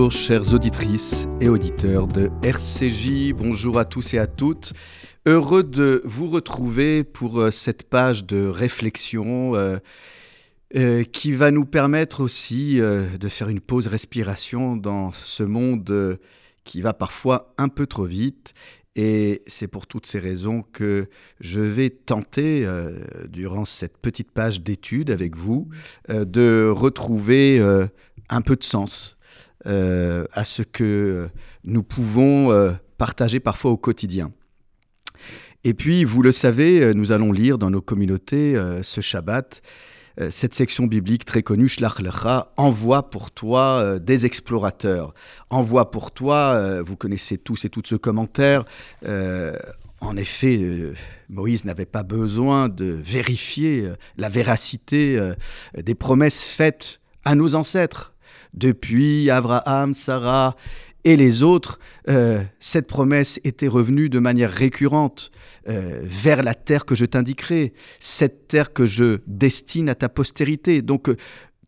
Bonjour chères auditrices et auditeurs de RCJ, bonjour à tous et à toutes. Heureux de vous retrouver pour euh, cette page de réflexion euh, euh, qui va nous permettre aussi de faire une pause respiration dans ce monde qui va parfois un peu trop vite. Et c'est pour toutes ces raisons que je vais tenter, durant cette petite page d'étude avec vous, de retrouver un peu de sens euh, à ce que nous pouvons euh, partager parfois au quotidien. Et puis, vous le savez, euh, nous allons lire dans nos communautés ce Shabbat cette section biblique très connue, Shlach Lecha, envoie pour toi des explorateurs. Envoie pour toi, vous connaissez tous et toutes ce commentaire. en effet, Moïse n'avait pas besoin de vérifier la véracité des promesses faites à nos ancêtres depuis Abraham, Sarah et les autres, euh, cette promesse était revenue de manière récurrente euh, vers la terre que je t'indiquerai, cette terre que je destine à ta postérité. Donc euh,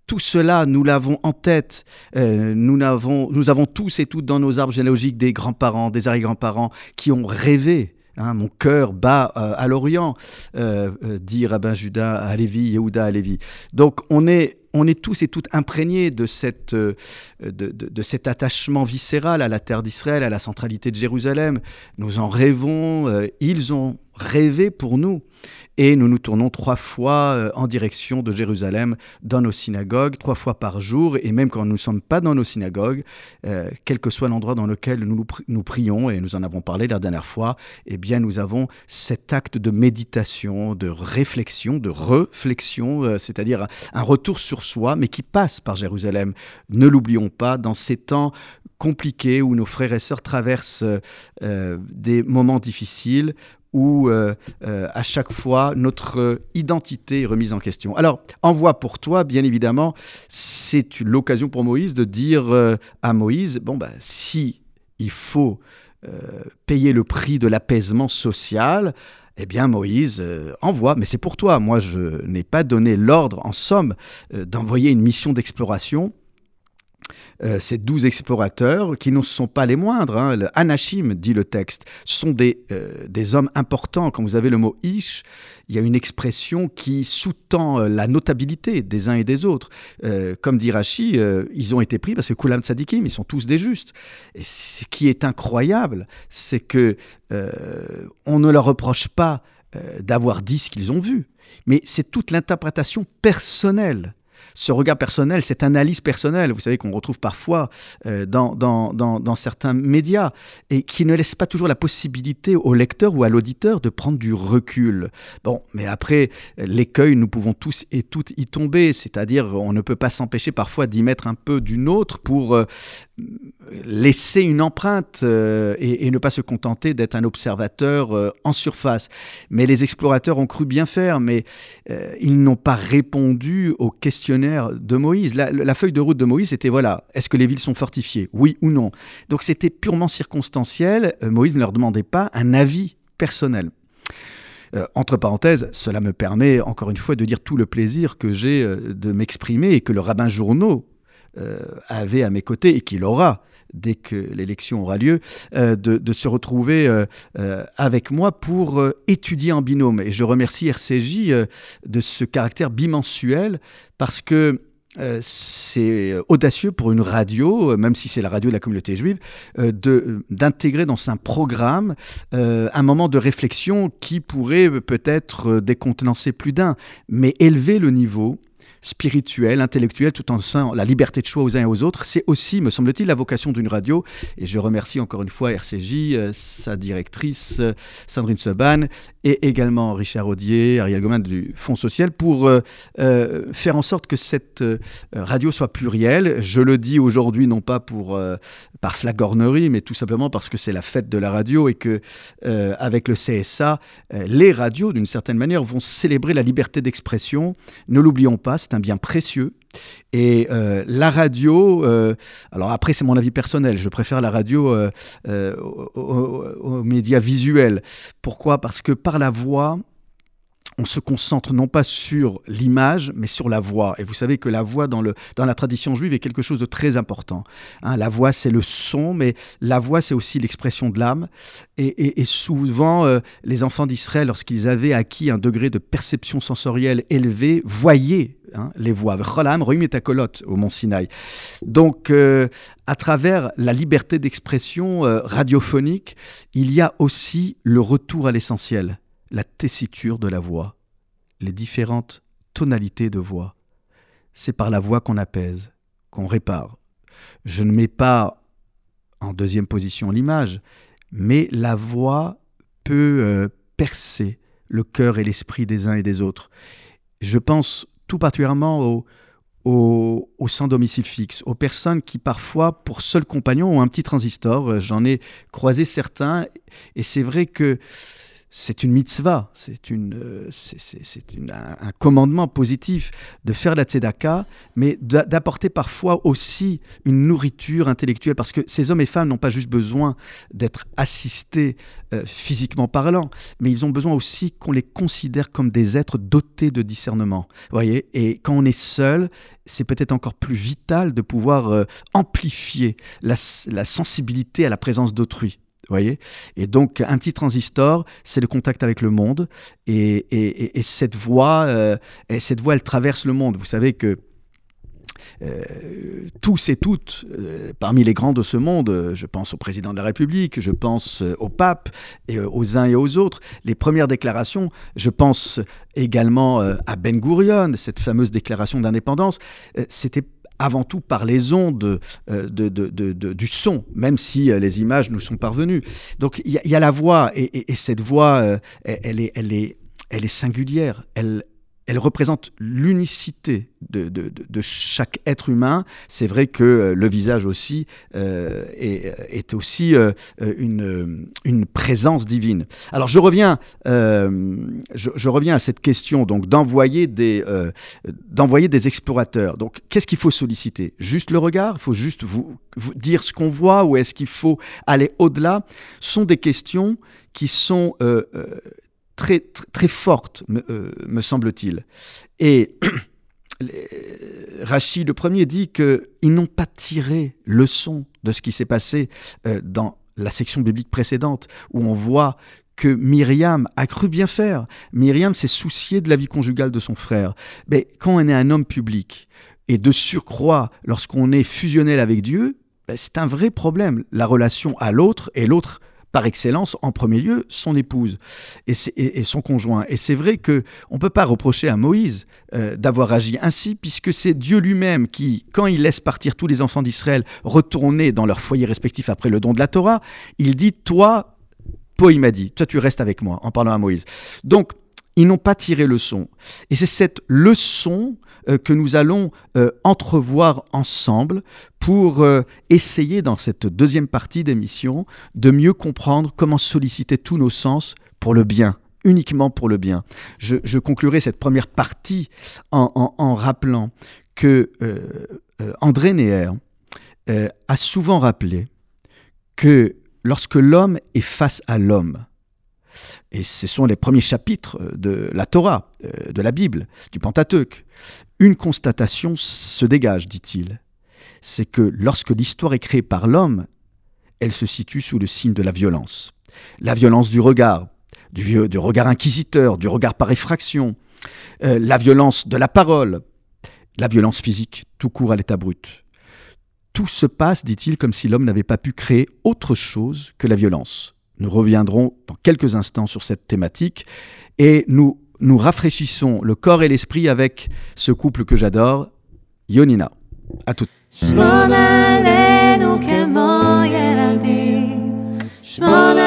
tout cela, nous l'avons en tête. nous, avons, tous et toutes dans nos arbres généalogiques des grands-parents, des arrière-grands-parents qui ont rêvé Hein, mon cœur bat à l'Orient, dit Rabbin Judas à Lévi, Yehuda à Lévi. Donc on est on est tous et toutes imprégnés de, cette, euh, de, cet attachement viscéral à la terre d'Israël, à la centralité de Jérusalem. Nous en rêvons, euh, ils ont rêvé pour nous. Et nous nous tournons trois fois euh, en direction de Jérusalem dans nos synagogues, trois fois par jour, et même quand nous ne sommes pas dans nos synagogues, euh, quel que soit l'endroit dans lequel nous, nous prions, et nous en avons parlé la dernière fois, eh bien nous avons cet acte de méditation, de réflexion, de réflexion, euh, c'est-à-dire un retour sur soi, mais qui passe par Jérusalem. Ne l'oublions pas, dans ces temps compliqués où nos frères et sœurs traversent des moments difficiles, où euh, euh, à chaque fois notre identité est remise en question. Alors, envoi pour toi, bien évidemment, c'est l'occasion pour Moïse de dire euh, à Moïse, bon, ben, si il faut payer le prix de l'apaisement social, eh bien Moïse envoie, mais c'est pour toi. Moi, je n'ai pas donné l'ordre, en somme, d'envoyer une mission d'exploration euh, ces douze explorateurs, qui ne sont pas les moindres, hein, le Anachim, dit le texte, sont des, euh, des hommes importants. Quand vous avez le mot Ish, il y a une expression qui sous-tend euh, la notabilité des uns et des autres. comme dit Rashi, ils ont été pris parce que Kulam Tzadikim, ils sont tous des justes. Et ce qui est incroyable, c'est que on ne leur reproche pas d'avoir dit ce qu'ils ont vu, mais c'est toute l'interprétation personnelle ce regard personnel, cette analyse personnelle, vous savez qu'on retrouve parfois euh, dans, dans, dans, certains médias, et qui ne laisse pas toujours la possibilité au lecteur ou à l'auditeur de prendre du recul. Bon, mais après, l'écueil, nous pouvons tous et toutes y tomber, c'est-à-dire on ne peut pas s'empêcher parfois d'y mettre un peu d'une autre pour euh, laisser une empreinte euh, et, ne pas se contenter d'être un observateur en surface. Mais les explorateurs ont cru bien faire, mais ils n'ont pas répondu aux questionnaires de Moïse. La, feuille de route de Moïse, c'était voilà, est-ce que les villes sont fortifiées? Oui ou non? Donc c'était purement circonstanciel. Euh, Moïse ne leur demandait pas un avis personnel. Euh, entre parenthèses, cela me permet encore une fois de dire tout le plaisir que j'ai euh, de m'exprimer et que le rabbin Journeau avait à mes côtés et qu'il aura dès que l'élection aura lieu, de, se retrouver avec moi pour étudier en binôme. Et je remercie RCJ de ce caractère bimensuel parce que euh, c'est audacieux pour une radio, euh, même si c'est la radio de la communauté juive, euh, d'intégrer dans un programme un moment de réflexion qui pourrait peut-être décontenancer plus d'un, mais élever le niveau spirituel, intellectuel, tout en la liberté de choix aux uns et aux autres. C'est aussi, me semble-t-il, la vocation d'une radio. Et je remercie encore une fois RCJ, euh, sa directrice euh, Sandrine Seban, et également Richard Audier, Ariel Gomin du Fonds social, pour euh, faire en sorte que cette radio soit plurielle. Je le dis aujourd'hui, non pas pour, par flagornerie, mais tout simplement parce que c'est la fête de la radio et que, avec le CSA, les radios, d'une certaine manière, vont célébrer la liberté d'expression. Ne l'oublions pas, un bien précieux. Et euh, la radio, euh, alors après c'est mon avis personnel, je préfère la radio euh, aux, médias visuels. Pourquoi? Parce que par la voix, on se concentre non pas sur l'image, mais sur la voix. Et vous savez que la voix dans, le, dans la tradition juive est quelque chose de très important. Hein. la voix, c'est le son, mais la voix, c'est aussi l'expression de l'âme. Et, souvent, euh, les enfants d'Israël, lorsqu'ils avaient acquis un degré de perception sensorielle élevé, voyaient hein, les voix. au mont Sinaï. Donc, euh, à travers la liberté d'expression euh, radiophonique, il y a aussi le retour à l'essentiel la tessiture de la voix, les différentes tonalités de voix. C'est par la voix qu'on apaise, qu'on répare. Je ne mets pas en deuxième position l'image, mais la voix peut euh, percer le cœur et l'esprit des uns et des autres. Je pense tout particulièrement aux, aux, sans domicile fixe, aux personnes qui parfois, pour seul compagnon, ont un petit transistor. J'en ai croisé certains, et c'est vrai que c'est une mitzvah, c'est une, euh, c'est un, commandement positif de faire la tzedaka, mais d'apporter parfois aussi une nourriture intellectuelle, parce que ces hommes et femmes n'ont pas juste besoin d'être assistés euh, physiquement parlant, mais ils ont besoin aussi qu'on les considère comme des êtres dotés de discernement. voyez Et quand on est seul, c'est peut-être encore plus vital de pouvoir euh, amplifier la sensibilité à la présence d'autrui voyez Et donc, un petit transistor, c'est le contact avec le monde. Et, cette voix, euh, cette voix, elle traverse le monde. Vous savez que euh, tous et toutes, euh, parmi les grands de ce monde, je pense au président de la République, je pense au pape, et aux uns et aux autres, les premières déclarations, je pense également à Ben Gurion, cette fameuse déclaration d'indépendance, c'était avant tout par les ondes euh, de, du son, même si euh, les images nous sont parvenues. Donc il y, a la voix, et, cette voix, euh, elle, est, elle, est, elle est singulière, elle représente l'unicité de, de, chaque être humain. C'est vrai que euh, le visage aussi euh, est, est, aussi euh, une, une, présence divine. Alors je reviens, je, reviens à cette question donc d'envoyer des, d'envoyer des explorateurs. Donc qu'est-ce qu'il faut solliciter? Juste le regard? Il faut juste vous, vous dire ce qu'on voit ou est-ce qu'il faut aller au-delà? Ce sont des questions qui sont très, très, forte, euh, me, semble-t-il. Et Rachid le premier dit qu'ils n'ont pas tiré leçon de ce qui s'est passé euh, dans la section biblique précédente, où on voit que Myriam a cru bien faire. Myriam s'est souciée de la vie conjugale de son frère. Mais quand on est un homme public, et de surcroît, lorsqu'on est fusionnel avec Dieu, ben, c'est un vrai problème. La relation à l'autre et l'autre par excellence, en premier lieu, son épouse et, son conjoint. Et c'est vrai que on peut pas reprocher à Moïse euh, d'avoir agi ainsi, puisque c'est Dieu lui-même qui, quand il laisse partir tous les enfants d'Israël retourner dans leur foyer respectif après le don de la Torah, il dit Toi, Poï m'a dit, toi tu restes avec moi, en parlant à Moïse. Donc, ils n'ont pas tiré leçon. Et c'est cette leçon euh, que nous allons euh, entrevoir ensemble pour euh, essayer dans cette deuxième partie d'émission de mieux comprendre comment solliciter tous nos sens pour le bien, uniquement pour le bien. Je, conclurai cette première partie en, rappelant que André Neher a souvent rappelé que lorsque l'homme est face à l'homme, et ce sont les premiers chapitres de la Torah, de la Bible, du Pentateuque. Une constatation se dégage, dit-il. C'est que lorsque l'histoire est créée par l'homme, elle se situe sous le signe de la violence. La violence du regard, du, regard inquisiteur, du regard par effraction, euh, la violence de la parole, la violence physique, tout court à l'état brut. Tout se passe, dit-il, comme si l'homme n'avait pas pu créer autre chose que la violence. Nous reviendrons dans quelques instants sur cette thématique et nous nous rafraîchissons le corps et l'esprit avec ce couple que j'adore, Yonina. À toutes. יושב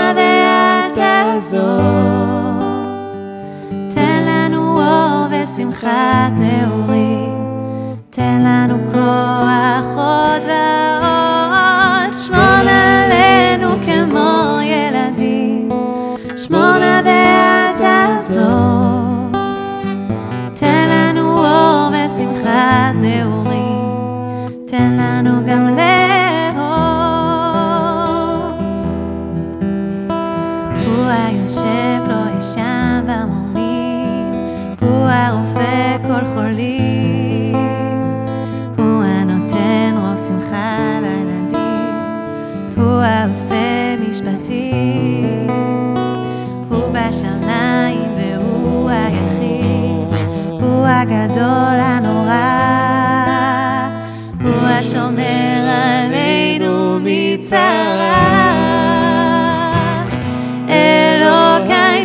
much more than dazzle.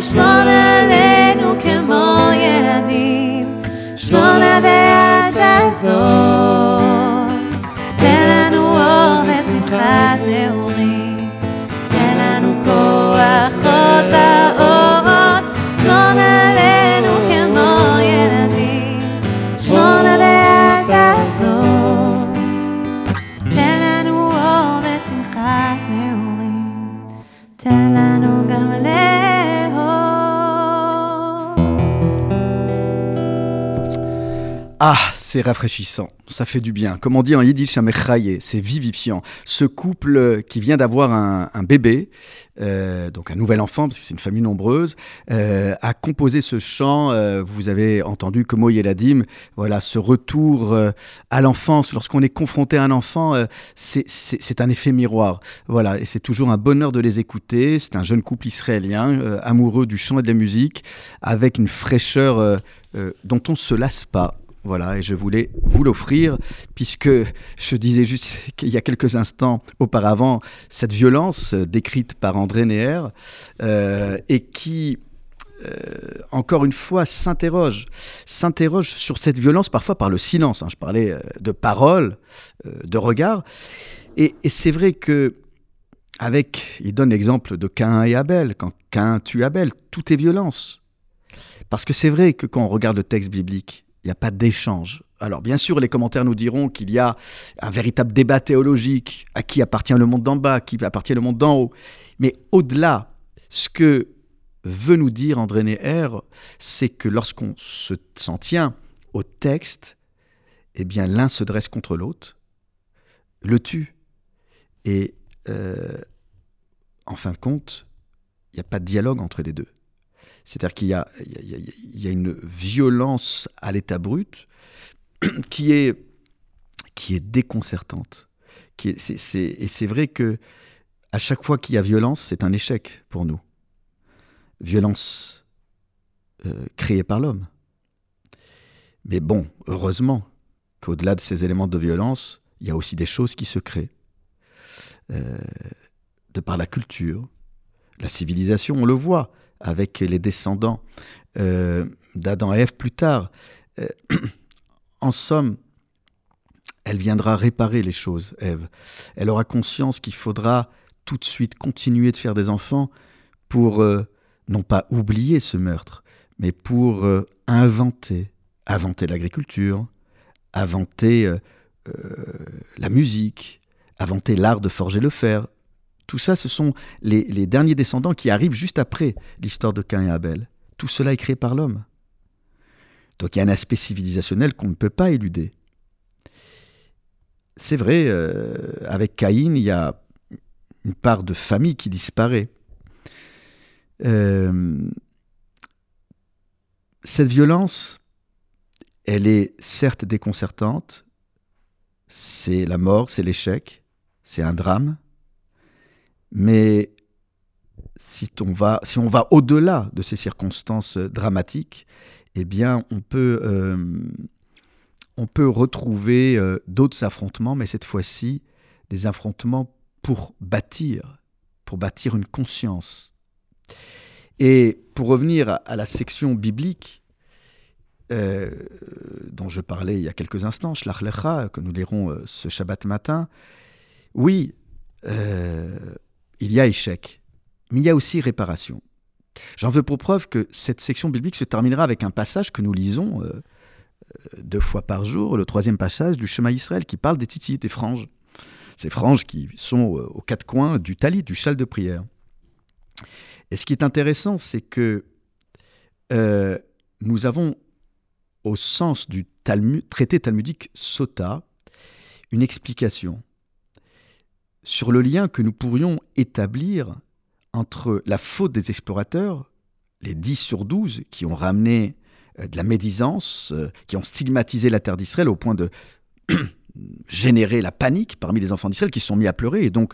שמור עלינו כמו ילדים, שמור נא ואל תעזוב, c'est rafraîchissant, ça fait du bien. Comme on dit en yiddish, c'est vivifiant. Ce couple qui vient d'avoir un, bébé, euh, donc un nouvel enfant, parce que c'est une famille nombreuse, euh, a composé ce chant. euh, vous avez entendu Komo Yeladim, voilà, ce retour à l'enfance. Lorsqu'on est confronté à un enfant, c'est- un effet miroir. Voilà, et c'est toujours un bonheur de les écouter. C'est un jeune couple israélien, amoureux du chant et de la musique, avec une fraîcheur dont on ne se lasse pas. Voilà, et je voulais vous l'offrir, puisque je disais juste qu'il y a quelques instants auparavant, cette violence euh, décrite par André Neher, euh, et qui, euh, encore une fois, s'interroge, s'interroge sur cette violence, parfois par le silence. hein. Je parlais de paroles, de regards, et, et c'est vrai que avec, il donne l'exemple de Cain et Abel. Quand Cain tue Abel, tout est violence. Parce que c'est vrai que quand on regarde le texte biblique, il n'y a pas d'échange. Alors bien sûr, les commentaires nous diront qu'il y a un véritable débat théologique, à qui appartient le monde d'en bas, à qui appartient le monde d'en haut? Mais au-delà, ce que veut nous dire André Neher, c'est que lorsqu'on se s'en tient au texte, eh bien l'un se dresse contre l'autre, le tue. Et euh, en fin de compte, il n'y a pas de dialogue entre les deux. C'est-à-dire qu'il y a, une violence à l'état brut qui est, déconcertante. Et c'est vrai que à chaque fois qu'il y a violence, c'est un échec pour nous. Violence euh, créée par l'homme. Mais bon, heureusement qu'au-delà de ces éléments de violence, il y a aussi des choses qui se créent. Euh, de par la culture, la civilisation, on le voit avec les descendants euh, d'Adam et Ève plus tard. Euh, en somme, elle viendra réparer les choses, Ève. Elle aura conscience qu'il faudra tout de suite continuer de faire des enfants pour euh, non pas oublier ce meurtre, mais pour inventer, inventer l'agriculture, inventer la musique, inventer l'art de forger le fer. Tout ça, ce sont les, derniers descendants qui arrivent juste après l'histoire de Cain et Abel. Tout cela est créé par l'homme. Donc il y a un aspect civilisationnel qu'on ne peut pas éluder. C'est vrai, euh, avec Caïn, il y a une part de famille qui disparaît. Euh, cette violence, elle est certes déconcertante, c'est la mort, c'est l'échec, c'est un drame, mais si on va, si va au-delà de ces circonstances euh, dramatiques, eh bien, on peut, euh, on peut retrouver euh, d'autres affrontements, mais cette fois-ci, des affrontements pour bâtir, pour bâtir une conscience. Et pour revenir à, la section biblique dont je parlais il y a quelques instants, Shlach Lecha, que nous lirons ce Shabbat matin, oui, il y a échec, mais il y a aussi réparation. J'en veux pour preuve que cette section biblique se terminera avec un passage que nous lisons euh, euh, deux fois par jour, le troisième passage du Shema Israël, qui parle des titis, des franges. Ces franges qui sont euh, aux quatre coins du talit, du châle de prière. Et ce qui est intéressant, c'est que nous avons, au sens du traité talmudique Sota, une explication sur le lien que nous pourrions établir entre la faute des explorateurs, les 10 sur 12 qui ont ramené euh, de la médisance, euh, qui ont stigmatisé la terre d'Israël au point de générer la panique parmi les enfants d'Israël qui se sont mis à pleurer et donc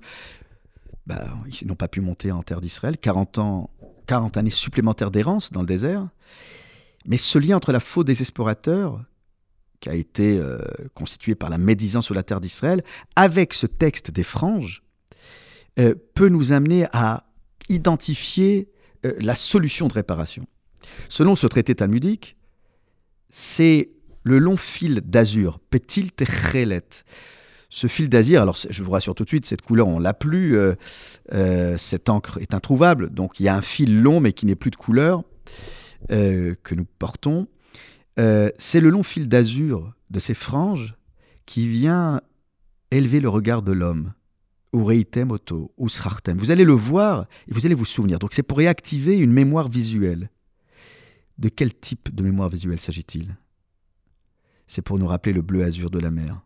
bah, ils n'ont pas pu monter en terre d'Israël, 40, ans, 40 années supplémentaires d'errance dans le désert. Mais ce lien entre la faute des explorateurs, qui a été euh, constitué par la médisance sur la terre d'Israël, avec ce texte des franges, euh, peut nous amener à identifier euh, la solution de réparation. Selon ce traité talmudique, c'est le long fil d'azur, Petit Techelet. Ce fil d'azur, alors je vous rassure tout de suite, cette couleur, on l'a plus, cette encre est introuvable, donc il y a un fil long mais qui n'est plus de couleur que nous portons. C'est le long fil d'azur de ces franges qui vient élever le regard de l'homme. Ureitem auto, usrartem. Vous allez le voir et vous allez vous souvenir. Donc c'est pour réactiver une mémoire visuelle. De quel type de mémoire visuelle s'agit-il? C'est pour nous rappeler le bleu azur de la mer.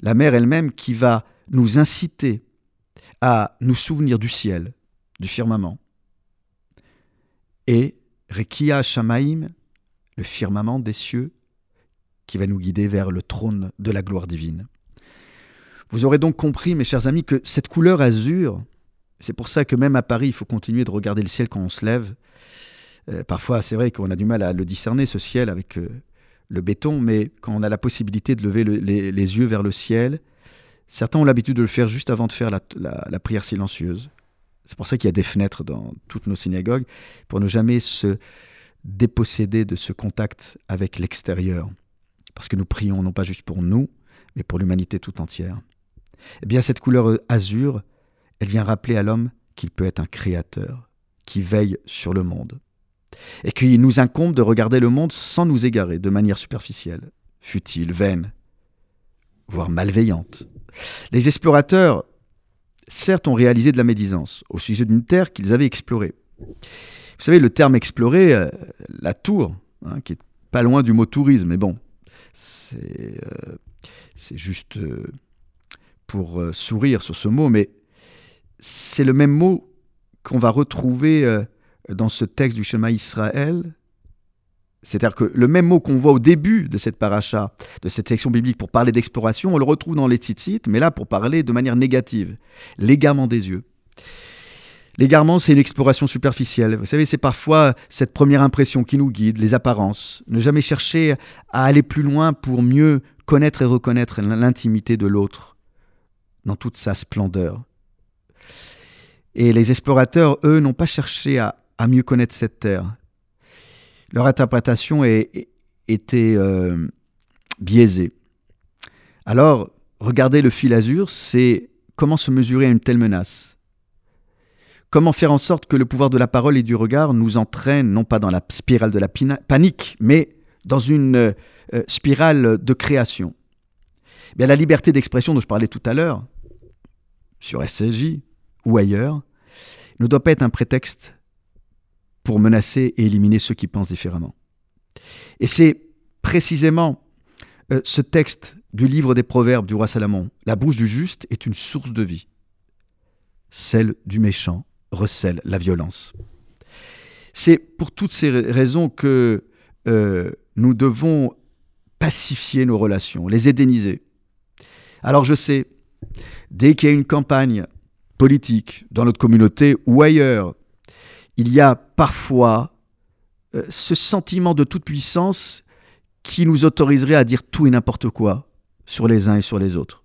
La mer elle-même qui va nous inciter à nous souvenir du ciel, du firmament. Et Rekia Shamaim, le firmament des cieux, qui va nous guider vers le trône de la gloire divine. Vous aurez donc compris, mes chers amis, que cette couleur azur, c'est pour ça que même à Paris, il faut continuer de regarder le ciel quand on se lève. Euh, parfois, c'est vrai qu'on a du mal à le discerner, ce ciel, avec euh, le béton, mais quand on a la possibilité de lever les, yeux vers le ciel, certains ont l'habitude de le faire juste avant de faire la, prière silencieuse. C'est pour ça qu'il y a des fenêtres dans toutes nos synagogues, pour ne jamais se déposséder de ce contact avec l'extérieur. Parce que nous prions non pas juste pour nous, mais pour l'humanité tout entière. Eh bien, cette couleur azur, elle vient rappeler à l'homme qu'il peut être un créateur, qui veille sur le monde. Et qu'il nous incombe de regarder le monde sans nous égarer de manière superficielle, futile, vaine, voire malveillante. Les explorateurs, certes, ont réalisé de la médisance au sujet d'une terre qu'ils avaient explorée. Vous savez, le terme explorer, euh, la tour, hein, qui est pas loin du mot tourisme, mais bon, c'est euh, juste. Euh, pour sourire sur ce mot, mais c'est le même mot qu'on va retrouver dans ce texte du chemin Israël. C'est-à-dire que le même mot qu'on voit au début de cette paracha, de cette section biblique pour parler d'exploration, on le retrouve dans les tzitzit, mais là pour parler de manière négative, l'égarement des yeux. L'égarement, c'est une exploration superficielle. Vous savez, c'est parfois cette première impression qui nous guide, les apparences. Ne jamais chercher à aller plus loin pour mieux connaître et reconnaître l'intimité de l'autre dans toute sa splendeur. Et les explorateurs, eux, n'ont pas cherché à, mieux connaître cette terre. Leur interprétation était euh, biaisée. Alors, regarder le fil azur, c'est comment se mesurer à une telle menace. Comment faire en sorte que le pouvoir de la parole et du regard nous entraîne non pas dans la spirale de la panique, mais dans une euh, spirale de création? Bien, la liberté d'expression dont je parlais tout à l'heure, sur SCJ ou ailleurs, ne doit pas être un prétexte pour menacer et éliminer ceux qui pensent différemment. Et c'est précisément euh, ce texte du livre des Proverbes du roi Salomon, la bouche du juste est une source de vie. Celle du méchant recèle la violence. C'est pour toutes ces raisons que euh, nous devons pacifier nos relations, les édéniser. Alors je sais, dès qu'il y a une campagne politique dans notre communauté ou ailleurs, il y a parfois euh, ce sentiment de toute puissance qui nous autoriserait à dire tout et n'importe quoi sur les uns et sur les autres.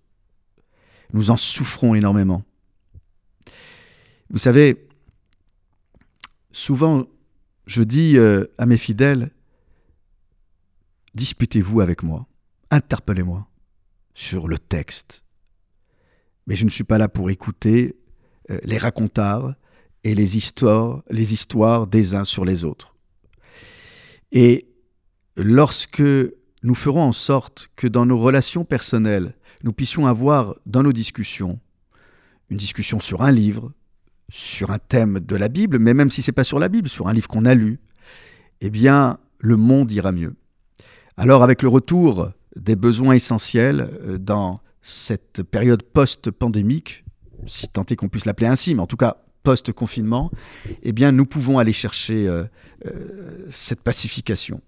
Nous en souffrons énormément. Vous savez, souvent je dis euh, à mes fidèles, disputez-vous avec moi, interpellez-moi sur le texte. Mais je ne suis pas là pour écouter euh, les racontards et les histoires, les histoires des uns sur les autres. Et lorsque nous ferons en sorte que dans nos relations personnelles, nous puissions avoir dans nos discussions une discussion sur un livre, sur un thème de la Bible, mais même si ce n'est pas sur la Bible, sur un livre qu'on a lu, eh bien, le monde ira mieux. Alors, avec le retour des besoins essentiels euh, dans cette période post-pandémique, si tant est qu'on puisse l'appeler ainsi, mais en tout cas post-confinement, eh bien, nous pouvons aller chercher euh, euh, cette pacification.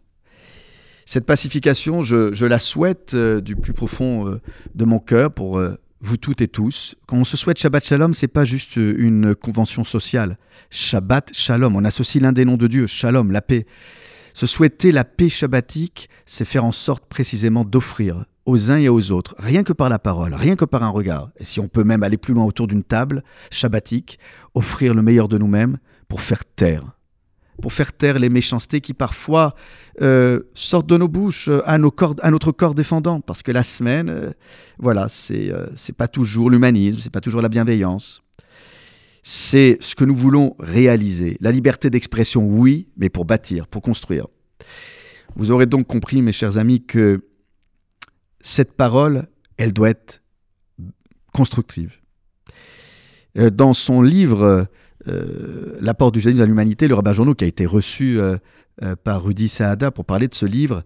Cette pacification, je, la souhaite du plus profond de mon cœur pour vous toutes et tous. Quand on se souhaite Shabbat Shalom, c'est pas juste une convention sociale. Shabbat Shalom, on associe l'un des noms de Dieu, Shalom, la paix. Se souhaiter la paix shabbatique, c'est faire en sorte précisément d'offrir aux uns et aux autres, rien que par la parole, rien que par un regard, et si on peut même aller plus loin autour d'une table shabbatique, offrir le meilleur de nous-mêmes pour faire taire, pour faire taire les méchancetés qui parfois euh, sortent de nos bouches euh, à, nos corps, à notre corps défendant, parce que la semaine, euh, voilà, c'est c'est pas toujours l'humanisme, c'est pas toujours la bienveillance. C'est ce que nous voulons réaliser. La liberté d'expression, oui, mais pour bâtir, pour construire. Vous aurez donc compris, mes chers amis, que cette parole, elle doit être constructive. Euh, dans son livre euh, L'apport du judaïsme à l'humanité, le rabbin Journaux, qui a été reçu euh, par Rudy Saada pour parler de ce livre,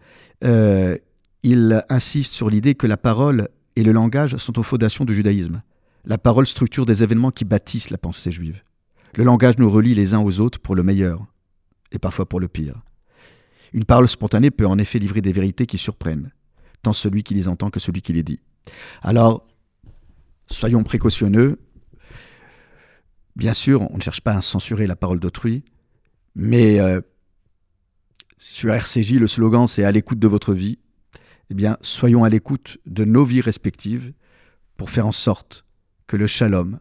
il insiste sur l'idée que la parole et le langage sont aux fondations du judaïsme. La parole structure des événements qui bâtissent la pensée juive. Le langage nous relie les uns aux autres pour le meilleur et parfois pour le pire. Une parole spontanée peut en effet livrer des vérités qui surprennent tant celui qui les entend que celui qui les dit. Alors, soyons précautionneux. Bien sûr, on ne cherche pas à censurer la parole d'autrui, mais euh, sur RCJ, le slogan c'est à l'écoute de votre vie. Eh bien, soyons à l'écoute de nos vies respectives pour faire en sorte que le shalom,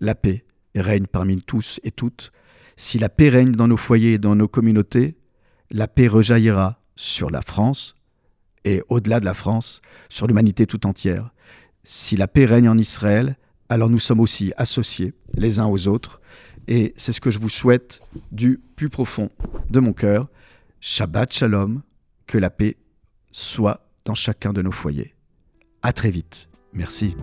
la paix, règne parmi tous et toutes. Si la paix règne dans nos foyers et dans nos communautés, la paix rejaillira sur la France, et au-delà de la France, sur l'humanité tout entière. Si la paix règne en Israël, alors nous sommes aussi associés les uns aux autres. Et c'est ce que je vous souhaite du plus profond de mon cœur. Shabbat Shalom, que la paix soit dans chacun de nos foyers. À très vite. Merci.